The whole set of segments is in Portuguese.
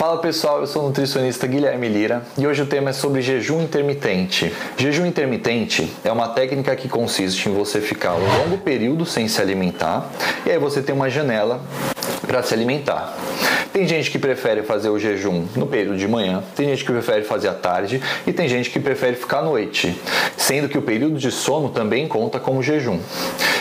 Fala pessoal, eu sou o nutricionista Guilherme Lira e hoje o tema é sobre jejum intermitente. Jejum intermitente é uma técnica que consiste em você ficar um longo período sem se alimentar e aí você tem uma janela para se alimentar. Tem gente que prefere fazer o jejum no período de manhã, tem gente que prefere fazer à tarde e tem gente que prefere ficar à noite, sendo que o período de sono também conta como jejum.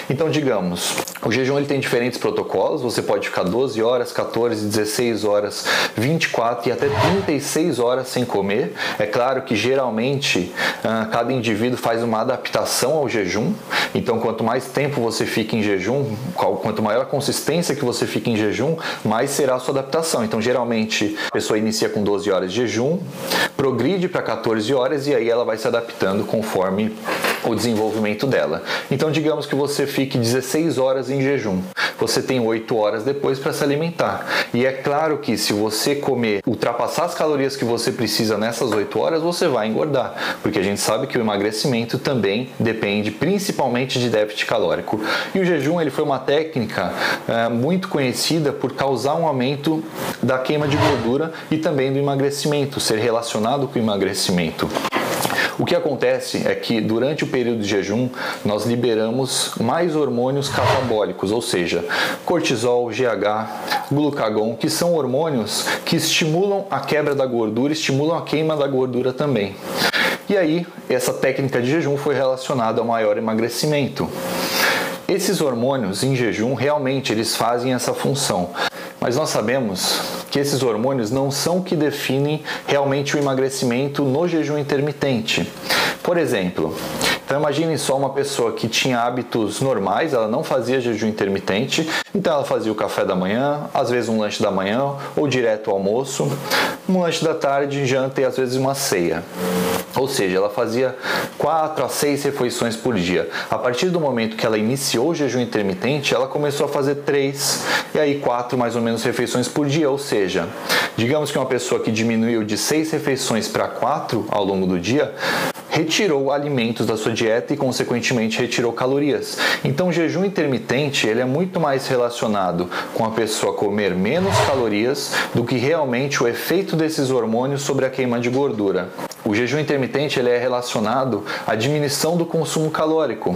Então, digamos, o jejum ele tem diferentes protocolos, você pode ficar 12 horas, 14, 16 horas, 24 e até 36 horas sem comer. É claro que geralmente ah, cada indivíduo faz uma adaptação ao jejum, então quanto mais tempo você fica em jejum, quanto maior a consistência que você fica em jejum, mais será a sua adaptação. Então geralmente a pessoa inicia com 12 horas de jejum, progride para 14 horas e aí ela vai se adaptando conforme o desenvolvimento dela. Então, digamos que você fique 16 horas em jejum. Você tem 8 horas depois para se alimentar. E é claro que se você comer, ultrapassar as calorias que você precisa nessas 8 horas, você vai engordar, porque a gente sabe que o emagrecimento também depende principalmente de déficit calórico. E o jejum ele foi uma técnica é, muito conhecida por causar um aumento da queima de gordura e também do emagrecimento, ser relacionado com o emagrecimento. O que acontece é que durante o período de jejum nós liberamos mais hormônios catabólicos, ou seja, cortisol, GH, glucagon, que são hormônios que estimulam a quebra da gordura, estimulam a queima da gordura também. E aí, essa técnica de jejum foi relacionada ao maior emagrecimento. Esses hormônios em jejum realmente eles fazem essa função, mas nós sabemos que esses hormônios não são o que definem realmente o emagrecimento no jejum intermitente. Por exemplo, então imagine só uma pessoa que tinha hábitos normais, ela não fazia jejum intermitente, então ela fazia o café da manhã, às vezes um lanche da manhã ou direto ao almoço, um lanche da tarde, janta e às vezes uma ceia. Ou seja, ela fazia 4 a 6 refeições por dia. A partir do momento que ela iniciou o jejum intermitente, ela começou a fazer 3 e aí 4 mais ou menos refeições por dia. Ou seja, digamos que uma pessoa que diminuiu de 6 refeições para 4 ao longo do dia, retirou alimentos da sua dieta e consequentemente retirou calorias. Então o jejum intermitente ele é muito mais relacionado com a pessoa comer menos calorias do que realmente o efeito desses hormônios sobre a queima de gordura. O jejum intermitente ele é relacionado à diminuição do consumo calórico.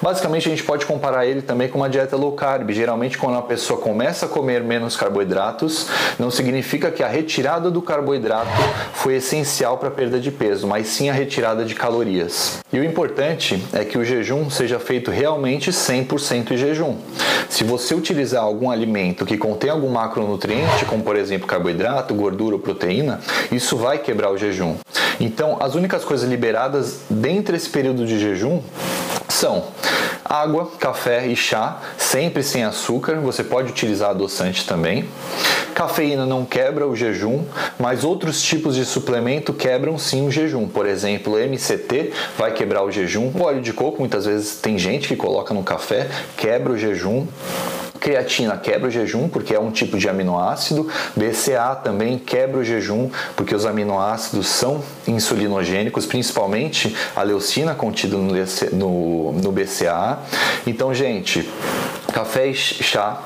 Basicamente, a gente pode comparar ele também com uma dieta low carb. Geralmente, quando a pessoa começa a comer menos carboidratos, não significa que a retirada do carboidrato foi essencial para a perda de peso, mas sim a retirada de calorias. E o importante é que o jejum seja feito realmente 100% em jejum. Se você utilizar algum alimento que contém algum macronutriente, como por exemplo carboidrato, gordura ou proteína, isso vai quebrar o jejum. Então, as únicas coisas liberadas dentro desse período de jejum são água, café e chá, sempre sem açúcar. Você pode utilizar adoçante também. Cafeína não quebra o jejum, mas outros tipos de suplemento quebram sim o jejum. Por exemplo, MCT vai quebrar o jejum. O óleo de coco, muitas vezes tem gente que coloca no café, quebra o jejum. Creatina quebra o jejum porque é um tipo de aminoácido. BCA também quebra o jejum porque os aminoácidos são insulinogênicos, principalmente a leucina contida no, no, no BCA. Então, gente, café, chá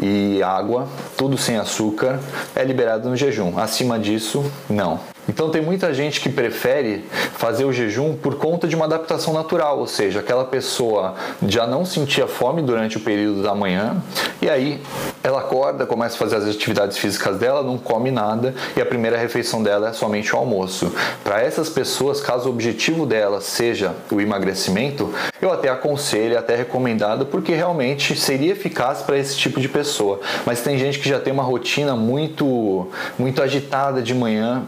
e água, tudo sem açúcar, é liberado no jejum. Acima disso, não. Então tem muita gente que prefere fazer o jejum por conta de uma adaptação natural, ou seja, aquela pessoa já não sentia fome durante o período da manhã e aí ela acorda, começa a fazer as atividades físicas dela, não come nada e a primeira refeição dela é somente o almoço. Para essas pessoas, caso o objetivo dela seja o emagrecimento, eu até aconselho, até recomendado, porque realmente seria eficaz para esse tipo de pessoa. Mas tem gente que já tem uma rotina muito muito agitada de manhã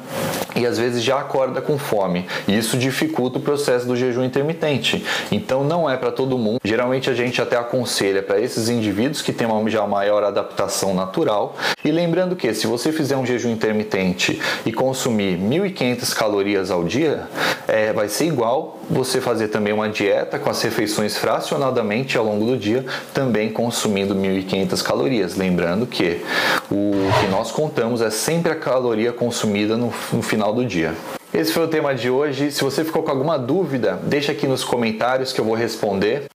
e às vezes já acorda com fome. E isso dificulta o processo do jejum intermitente. Então não é para todo mundo. Geralmente a gente até aconselha para esses indivíduos que têm uma já maior adaptação natural. E lembrando que se você fizer um jejum intermitente e consumir 1.500 calorias ao dia, é, vai ser igual você fazer também uma dieta com as refeições fracionadamente ao longo do dia, também consumindo 1.500 calorias. Lembrando que o que nós contamos é sempre a caloria consumida no, no final do dia. Esse foi o tema de hoje. Se você ficou com alguma dúvida, deixa aqui nos comentários que eu vou responder.